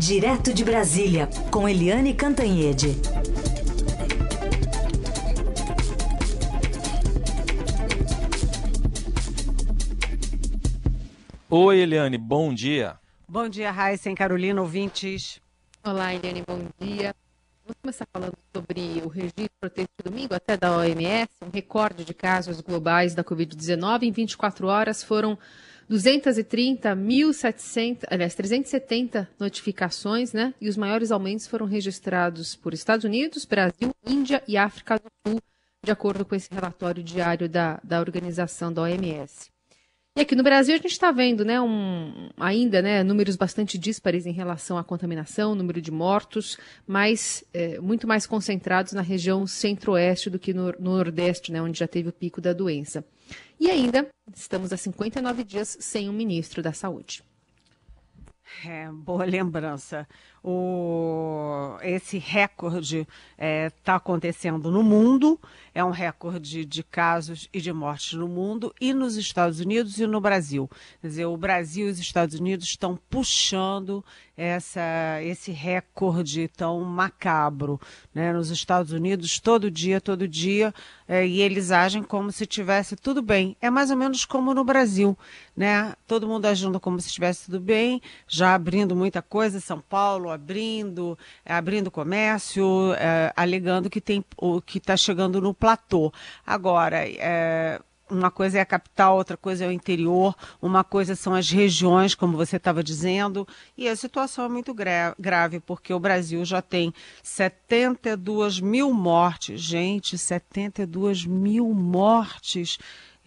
Direto de Brasília, com Eliane Cantanhede. Oi, Eliane, bom dia. Bom dia, Raíssa e Carolina, ouvintes. Olá, Eliane, bom dia. Vamos começar falando sobre o registro deste domingo até da OMS, um recorde de casos globais da Covid-19. Em 24 horas foram 230.700, aliás, 370 notificações, né? E os maiores aumentos foram registrados por Estados Unidos, Brasil, Índia e África do Sul, de acordo com esse relatório diário da, da organização da OMS. E aqui no Brasil a gente está vendo, né, um, ainda, né, números bastante díspares em relação à contaminação, número de mortos, mas é, muito mais concentrados na região centro-oeste do que no, no nordeste, né, onde já teve o pico da doença. E ainda estamos há 59 dias sem um ministro da Saúde. É, boa lembrança. O, esse recorde está é, tá acontecendo no mundo, é um recorde de casos e de mortes no mundo e nos Estados Unidos e no Brasil. Quer dizer, o Brasil e os Estados Unidos estão puxando essa, esse recorde tão macabro. Né? Nos Estados Unidos, todo dia, todo dia, é, e eles agem como se tivesse tudo bem. É mais ou menos como no Brasil, né? Todo mundo agindo como se estivesse tudo bem, já abrindo muita coisa, São Paulo abrindo, é, abrindo comércio, é, alegando que tem o que está chegando no platô. Agora, é, uma coisa é a capital, outra coisa é o interior, uma coisa são as regiões, como você estava dizendo, e a situação é muito grave, porque o Brasil já tem 72 mil mortes. Gente, 72 mil mortes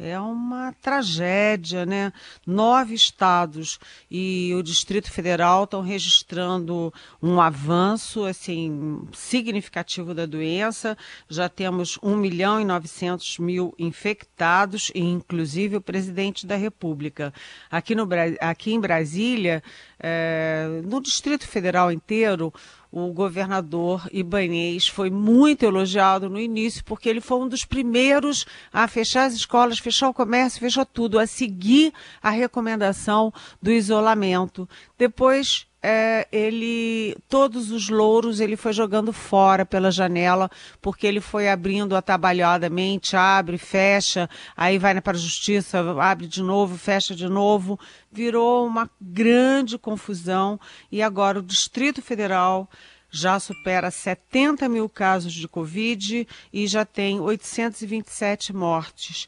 é uma tragédia, né? Nove estados e o Distrito Federal estão registrando um avanço assim significativo da doença. Já temos 1 milhão e 900 mil infectados, inclusive o presidente da República. Aqui, no, aqui em Brasília, é, no Distrito Federal inteiro, o governador Ibanês foi muito elogiado no início, porque ele foi um dos primeiros a fechar as escolas, fechar o comércio, fechar tudo, a seguir a recomendação do isolamento. Depois é, ele todos os louros ele foi jogando fora pela janela porque ele foi abrindo atabalhadamente, abre, fecha, aí vai para a justiça, abre de novo, fecha de novo, virou uma grande confusão e agora o Distrito Federal já supera 70 mil casos de Covid e já tem 827 mortes.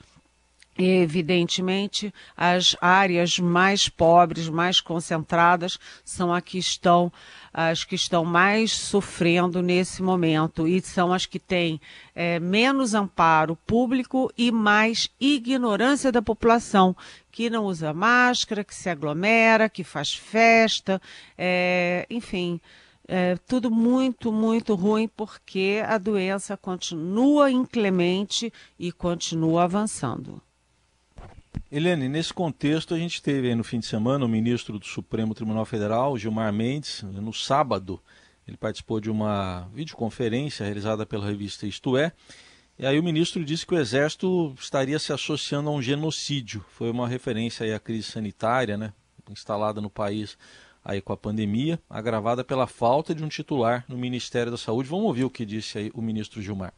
Evidentemente, as áreas mais pobres, mais concentradas, são as que estão, as que estão mais sofrendo nesse momento e são as que têm é, menos amparo público e mais ignorância da população, que não usa máscara, que se aglomera, que faz festa, é, enfim. É, tudo muito, muito ruim porque a doença continua inclemente e continua avançando. Helene, nesse contexto a gente teve aí no fim de semana o ministro do Supremo Tribunal Federal, Gilmar Mendes, no sábado, ele participou de uma videoconferência realizada pela revista Isto É, e aí o ministro disse que o Exército estaria se associando a um genocídio. Foi uma referência aí à crise sanitária, né, instalada no país aí com a pandemia, agravada pela falta de um titular no Ministério da Saúde. Vamos ouvir o que disse aí o ministro Gilmar.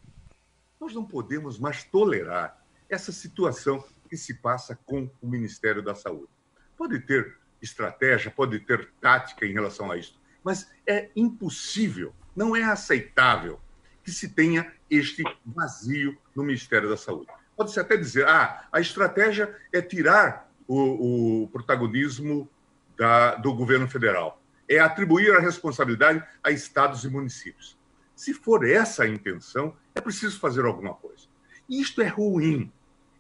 Nós não podemos mais tolerar essa situação que se passa com o Ministério da Saúde. Pode ter estratégia, pode ter tática em relação a isso, mas é impossível, não é aceitável que se tenha este vazio no Ministério da Saúde. Pode-se até dizer, ah, a estratégia é tirar o, o protagonismo da, do governo federal, é atribuir a responsabilidade a estados e municípios. Se for essa a intenção, é preciso fazer alguma coisa. Isto é ruim,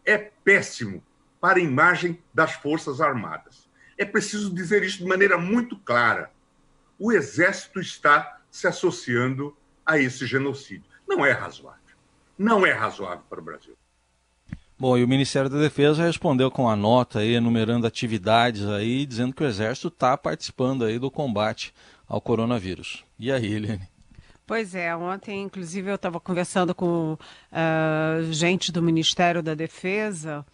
é péssimo para a imagem das Forças Armadas. É preciso dizer isso de maneira muito clara. O Exército está se associando a esse genocídio. Não é razoável. Não é razoável para o Brasil. Bom, e o Ministério da Defesa respondeu com a nota aí, enumerando atividades aí, dizendo que o Exército está participando aí do combate ao coronavírus. E aí, Helene? Pois é, ontem, inclusive, eu estava conversando com uh, gente do Ministério da Defesa,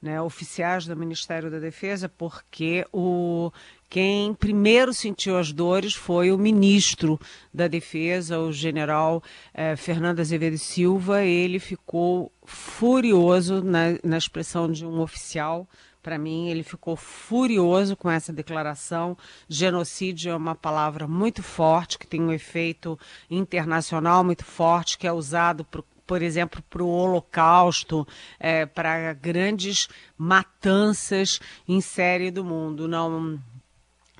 né, oficiais do Ministério da Defesa, porque o quem primeiro sentiu as dores foi o ministro da Defesa, o general eh, Fernando Azevedo Silva. Ele ficou furioso na, na expressão de um oficial para mim, ele ficou furioso com essa declaração. Genocídio é uma palavra muito forte, que tem um efeito internacional muito forte, que é usado por, por exemplo, para o Holocausto, é, para grandes matanças em série do mundo. Não,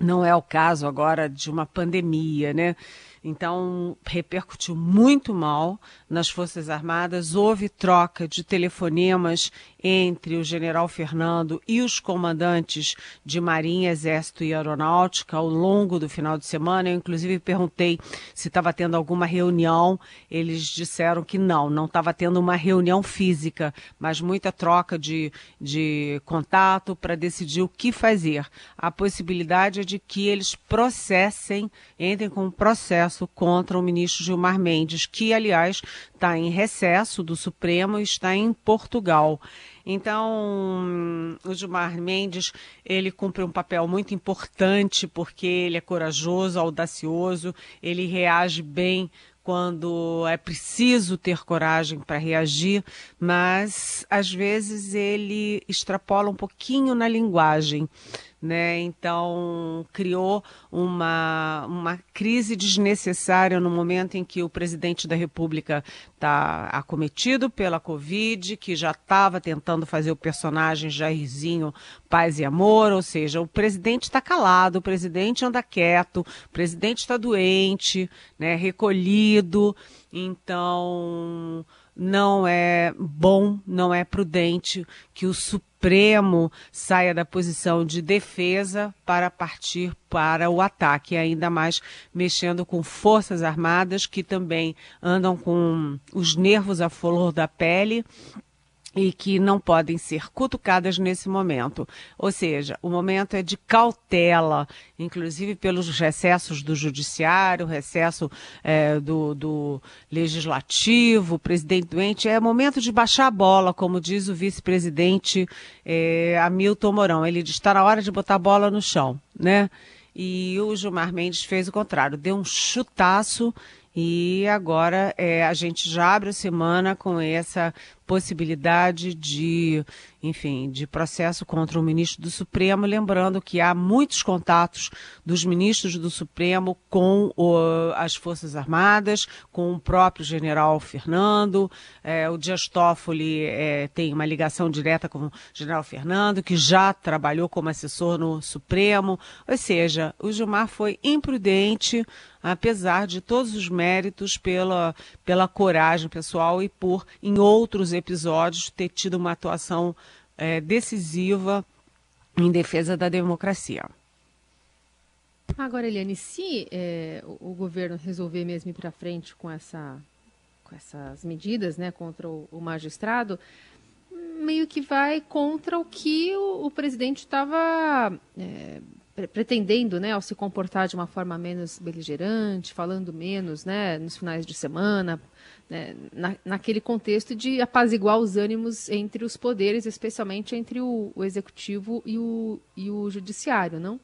não é o caso agora de uma pandemia, né? Então, repercutiu muito mal nas Forças Armadas. Houve troca de telefonemas entre o general Fernando e os comandantes de Marinha, Exército e Aeronáutica ao longo do final de semana. Eu, inclusive, perguntei se estava tendo alguma reunião. Eles disseram que não, não estava tendo uma reunião física, mas muita troca de, de contato para decidir o que fazer. A possibilidade é de que eles processem, entrem com um processo contra o ministro Gilmar Mendes, que, aliás, está em recesso do Supremo e está em Portugal. Então, o Gilmar Mendes, ele cumpre um papel muito importante porque ele é corajoso, audacioso, ele reage bem quando é preciso ter coragem para reagir, mas às vezes ele extrapola um pouquinho na linguagem né? Então criou uma, uma crise desnecessária no momento em que o presidente da República está acometido pela Covid, que já estava tentando fazer o personagem Jairzinho paz e amor, ou seja, o presidente está calado, o presidente anda quieto, o presidente está doente, né? Recolhido, então não é bom, não é prudente que o Supremo saia da posição de defesa para partir para o ataque, ainda mais mexendo com forças armadas que também andam com os nervos à flor da pele e que não podem ser cutucadas nesse momento. Ou seja, o momento é de cautela, inclusive pelos recessos do judiciário, recesso é, do, do, legislativo, presidente doente. É momento de baixar a bola, como diz o vice-presidente é, Hamilton Mourão. Ele diz, está na hora de botar a bola no chão, né? E o Gilmar Mendes fez o contrário, deu um chutaço e agora é, a gente já abre a semana com essa possibilidade de, enfim, de processo contra o ministro do Supremo, lembrando que há muitos contatos dos ministros do Supremo com o, as Forças Armadas, com o próprio general Fernando, é, o Dias Toffoli é, tem uma ligação direta com o general Fernando, que já trabalhou como assessor no Supremo, ou seja, o Gilmar foi imprudente, apesar de todos os méritos pela, pela coragem pessoal e por, em outros episódios, ter tido uma atuação é, decisiva em defesa da democracia. Agora, Eliane, se é, o, governo resolver mesmo ir para frente com, essa, com essas medidas né, contra o, o magistrado, meio que vai contra o que o, o presidente estava é, pretendendo, né, ao se comportar de uma forma menos beligerante, falando menos, né, nos finais de semana, né, na, naquele contexto de apaziguar os ânimos entre os poderes, especialmente entre o, o executivo e o, e o judiciário, não?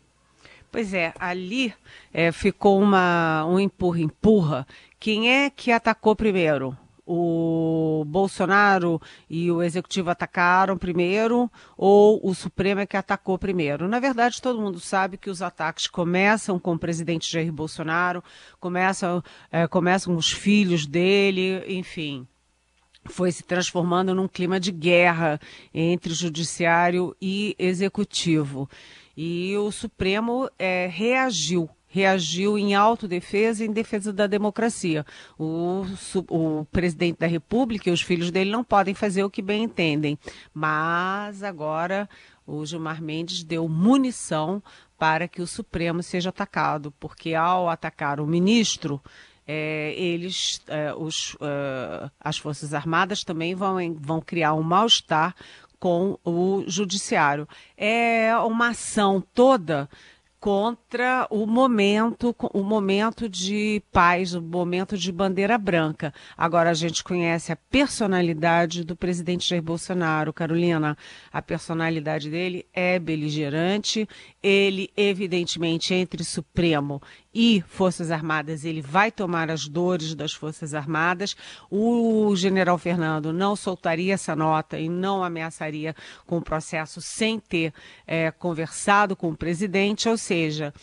Pois é, ali é, ficou uma, um empurra-empurra. Quem é que atacou primeiro? O Bolsonaro e o executivo atacaram primeiro ou o Supremo é que atacou primeiro. Na verdade, todo mundo sabe que os ataques começam com o presidente Jair Bolsonaro, começam, é, começam com os filhos dele, enfim. Foi se transformando num clima de guerra entre judiciário e executivo. E o Supremo é, reagiu reagiu em autodefesa e em defesa da democracia. O, o, presidente da República e os filhos dele não podem fazer o que bem entendem. Mas agora o Gilmar Mendes deu munição para que o Supremo seja atacado, porque ao atacar o ministro, é, eles, é, os, é, as Forças Armadas também vão, vão criar um mal-estar com o Judiciário. É uma ação toda contra o momento, o momento de paz, o momento de bandeira branca. Agora a gente conhece a personalidade do presidente Jair Bolsonaro, Carolina. A personalidade dele é beligerante. Ele, evidentemente, entre Supremo e Forças Armadas, ele vai tomar as dores das Forças Armadas. O general Fernando não soltaria essa nota e não ameaçaria com o processo sem ter é, conversado com o presidente, ou seja,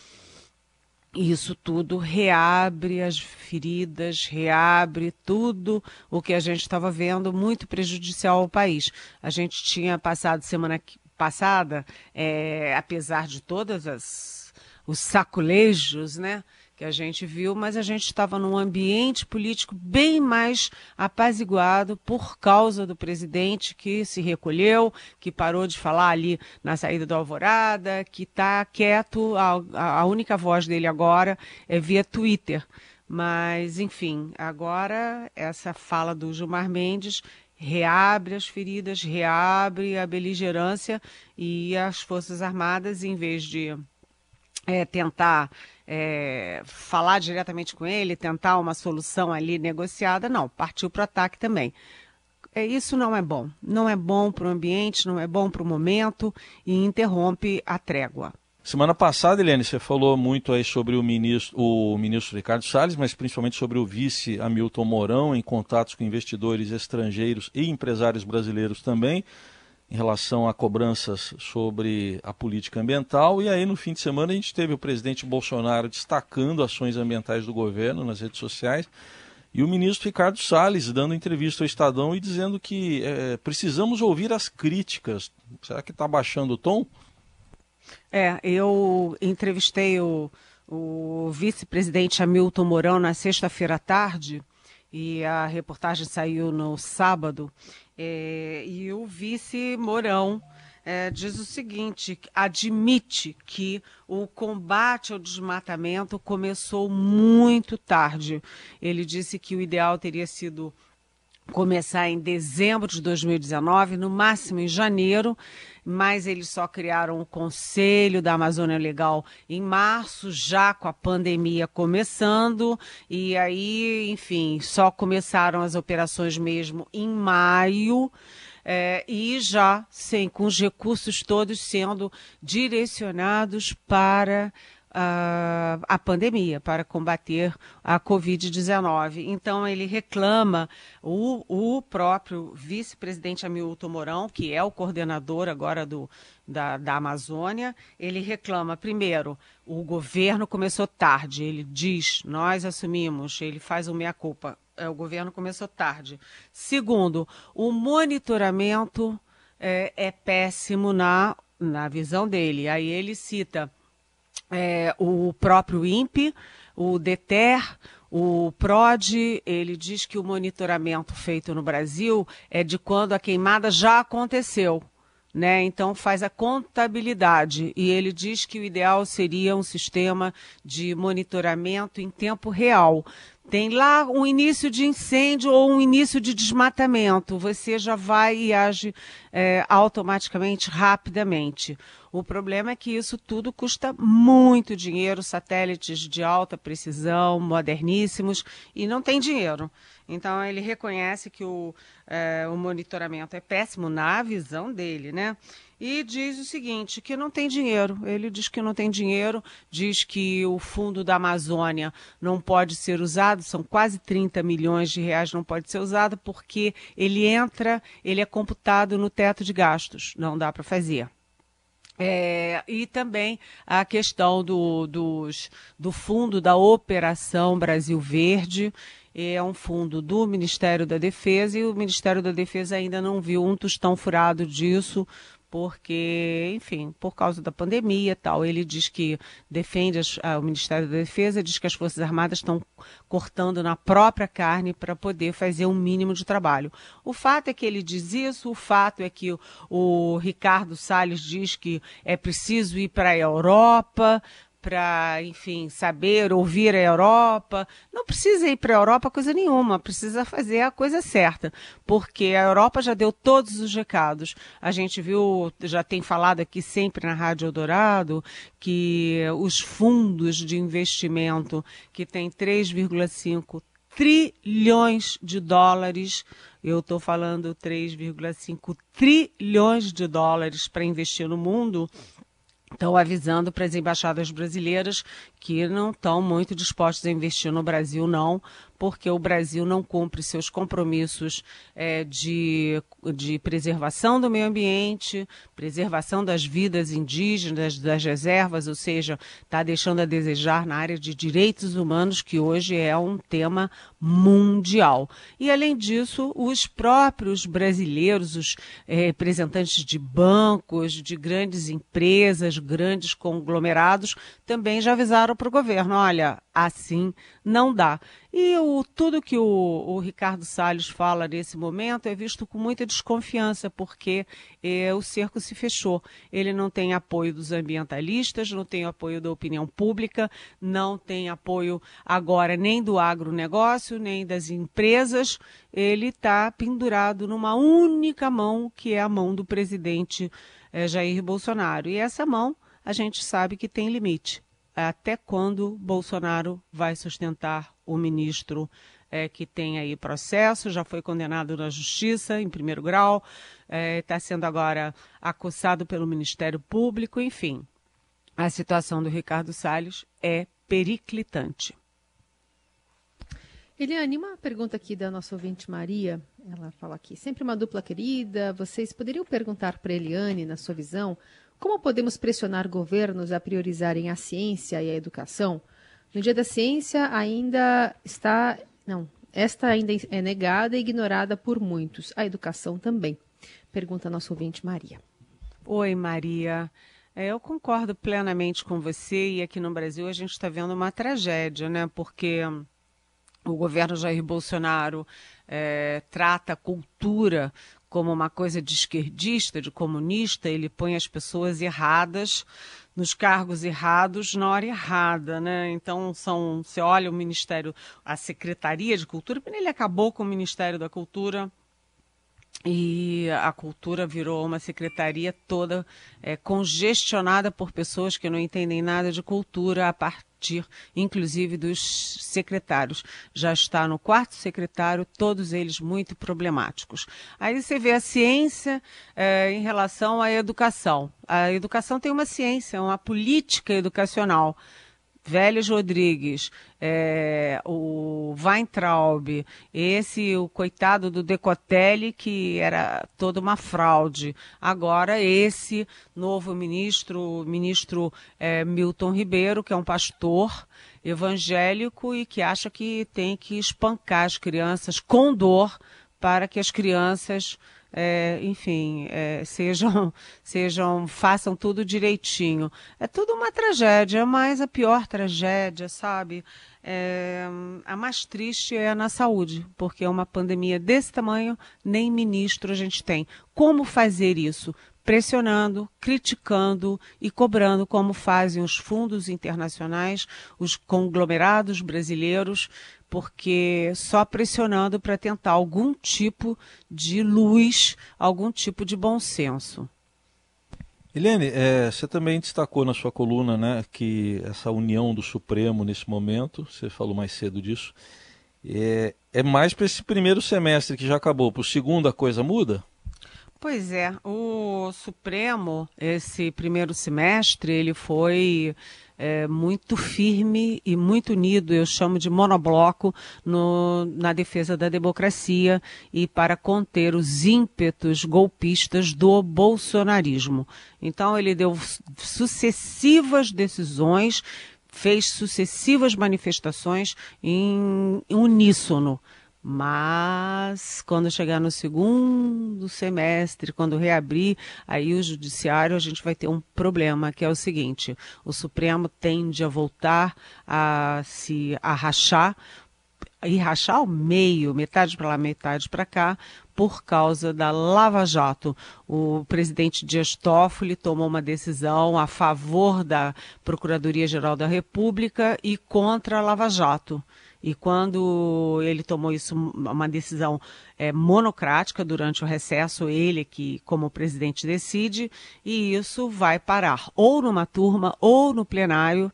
isso tudo reabre as feridas, reabre tudo o que a gente estava vendo muito prejudicial ao país. A gente tinha passado semana passada, é, apesar de todas as os saculejos, né? que a gente viu, mas a gente estava num ambiente político bem mais apaziguado por causa do presidente que se recolheu, que parou de falar ali na saída do Alvorada, que está quieto. A, a única voz dele agora é via Twitter. Mas, enfim, agora essa fala do Gilmar Mendes reabre as feridas, reabre a beligerância e as Forças Armadas, em vez de é, tentar é, falar diretamente com ele, tentar uma solução ali negociada, não, partiu para o ataque também. É, isso não é bom. Não é bom para o ambiente, não é bom para o momento e interrompe a trégua. Semana passada, Eliane, você falou muito aí sobre o ministro, o ministro Ricardo Salles, mas principalmente sobre o vice Hamilton Mourão, em contatos com investidores estrangeiros e empresários brasileiros também em relação a cobranças sobre a política ambiental. E aí, no fim de semana, a gente teve o presidente Bolsonaro destacando ações ambientais do governo nas redes sociais e o ministro Ricardo Salles dando entrevista ao Estadão e dizendo que é, precisamos ouvir as críticas. Será que está baixando o tom? É, eu entrevistei o, o vice-presidente Hamilton Mourão na sexta-feira à tarde e a reportagem saiu no sábado. É, e o vice Mourão é, diz o seguinte: admite que o combate ao desmatamento começou muito tarde. Ele disse que o ideal teria sido começar em dezembro de 2019, no máximo em janeiro, mas eles só criaram o Conselho da Amazônia Legal em março, já com a pandemia começando, e aí, enfim, só começaram as operações mesmo em maio. É, e já sem com os recursos todos sendo direcionados para a, a pandemia, para combater a Covid-19. Então, ele reclama, o, o próprio vice-presidente Hamilton Mourão, que é o coordenador agora do, da, da Amazônia, ele reclama, primeiro, o governo começou tarde, ele diz, nós assumimos, ele faz o meia-culpa, é, o governo começou tarde. Segundo, o monitoramento é, é péssimo na, na visão dele. Aí ele cita é, o próprio INPE, o DETER, o PROD, ele diz que o monitoramento feito no Brasil é de quando a queimada já aconteceu. Né? Então faz a contabilidade e ele diz que o ideal seria um sistema de monitoramento em tempo real. Tem lá um início de incêndio ou um início de desmatamento, você já vai e age é, automaticamente, rapidamente. O problema é que isso tudo custa muito dinheiro, satélites de alta precisão, moderníssimos, e não tem dinheiro. Então ele reconhece que o, é, o monitoramento é péssimo na visão dele, né? E diz o seguinte, que não tem dinheiro. Ele diz que não tem dinheiro, diz que o fundo da Amazônia não pode ser usado, são quase 30 milhões de reais não pode ser usado porque ele entra, ele é computado no teto de gastos, não dá para fazer. É, e também a questão do, dos, do fundo da Operação Brasil Verde, é um fundo do Ministério da Defesa e o Ministério da Defesa ainda não viu um tostão furado disso, porque, enfim, por causa da pandemia e tal, ele diz que defende as, o Ministério da Defesa, diz que as Forças Armadas estão cortando na própria carne para poder fazer um mínimo de trabalho. O fato é que ele diz isso, o fato é que o, o Ricardo Salles diz que é preciso ir para a Europa para, enfim, saber, ouvir a Europa. Não precisa ir para a Europa coisa nenhuma, precisa fazer a coisa certa, porque a Europa já deu todos os recados. A gente viu, já tem falado aqui sempre na Rádio Eldorado, que os fundos de investimento que tem 3,5 trilhões de dólares. Eu estou falando 3,5 trilhões de dólares para investir no mundo. Estão avisando para as embaixadas brasileiras que não estão muito dispostas a investir no Brasil, não, porque o Brasil não cumpre seus compromissos é, de, de preservação do meio ambiente, preservação das vidas indígenas, das reservas, ou seja, está deixando a desejar na área de direitos humanos, que hoje é um tema mundial. E, além disso, os próprios brasileiros, os é, representantes de bancos, de grandes empresas, grandes conglomerados, também já avisaram para o governo: olha, assim não dá. E o, tudo que o, o, Ricardo Salles fala nesse momento é visto com muita desconfiança, porque é, o cerco se fechou. Ele não tem apoio dos ambientalistas, não tem apoio da opinião pública, não tem apoio agora nem do agronegócio, nem das empresas. Ele está pendurado numa única mão, que é a mão do presidente é, Jair Bolsonaro. E essa mão a gente sabe que tem limite até quando Bolsonaro vai sustentar o ministro é, que tem aí processo, já foi condenado na justiça em primeiro grau, está é, sendo agora acusado pelo Ministério Público, enfim. A situação do Ricardo Salles é periclitante. Eliane, uma pergunta aqui da nossa ouvinte Maria. Ela fala aqui: sempre uma dupla querida. Vocês poderiam perguntar para Eliane, na sua visão, como podemos pressionar governos a priorizarem a ciência e a educação? No Dia da Ciência ainda está. Não, esta ainda é negada e ignorada por muitos. A educação também. Pergunta a nossa ouvinte Maria. Oi, Maria. É, eu concordo plenamente com você e aqui no Brasil a gente está vendo uma tragédia, né? Porque o governo Jair Bolsonaro é, trata a cultura como uma coisa de esquerdista, de comunista, ele põe as pessoas erradas nos cargos errados na hora errada, né? Então são, você olha o Ministério, a Secretaria de Cultura, ele acabou com o Ministério da Cultura e a cultura virou uma secretaria toda é, congestionada por pessoas que não entendem nada de cultura a partir, inclusive, dos secretários. Já está no quarto secretário, todos eles muito problemáticos. Aí você vê a ciência é, em relação à educação. A educação tem uma ciência, uma política educacional. Vélez Rodrigues, é, o Weintraub, esse, o coitado do Decotelli, que era toda uma fraude. Agora, esse novo ministro, ministro é, Milton Ribeiro, que é um pastor evangélico e que acha que tem que espancar as crianças com dor para que as crianças é, enfim, é, sejam, sejam, façam tudo direitinho. É tudo uma tragédia, mas a pior tragédia, sabe? É, a mais triste é na saúde, porque é uma pandemia desse tamanho, nem ministro a gente tem. Como fazer isso? pressionando, criticando e cobrando, como fazem os fundos internacionais, os conglomerados brasileiros, porque só pressionando para tentar algum tipo de luz, algum tipo de bom senso. Helene, é, você também destacou na sua coluna né, que essa união do Supremo nesse momento, você falou mais cedo disso, é, é mais para esse primeiro semestre que já acabou. Para o segundo a coisa muda? Pois é, o Supremo, esse primeiro semestre, ele foi é, muito firme e muito unido, eu chamo de monobloco, no, na defesa da democracia e para conter os ímpetos golpistas do bolsonarismo. Então, ele deu sucessivas decisões fez sucessivas manifestações em uníssono mas quando chegar no segundo semestre, quando reabrir aí o judiciário, a gente vai ter um problema, que é o seguinte: o Supremo tende a voltar a se a rachar e rachar ao meio, metade para lá, metade para cá, por causa da Lava Jato. O presidente Dias Toffoli tomou uma decisão a favor da Procuradoria-Geral da República e contra a Lava Jato. E quando ele tomou isso, uma decisão é, monocrática durante o recesso, ele que, como presidente, decide, e isso vai parar ou numa turma ou no plenário.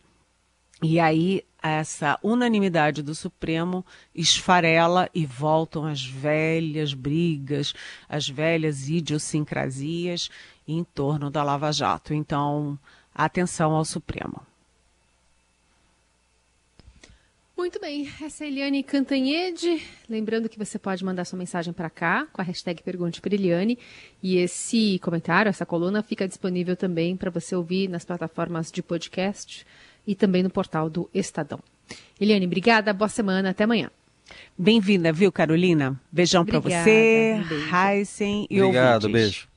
E aí essa unanimidade do Supremo esfarela e voltam as velhas brigas, as velhas idiosincrasias em torno da Lava Jato. Então, atenção ao Supremo. Muito bem, essa é a Eliane Cantanhede. Lembrando que você pode mandar sua mensagem para cá com a hashtag Pergunte para Eliane. E esse comentário, essa coluna, fica disponível também para você ouvir nas plataformas de podcast e também no portal do Estadão. Eliane, obrigada, boa semana, até amanhã. Bem-vinda, viu, Carolina? Beijão para você, um Heisen e Obrigado, ouvintes. beijo.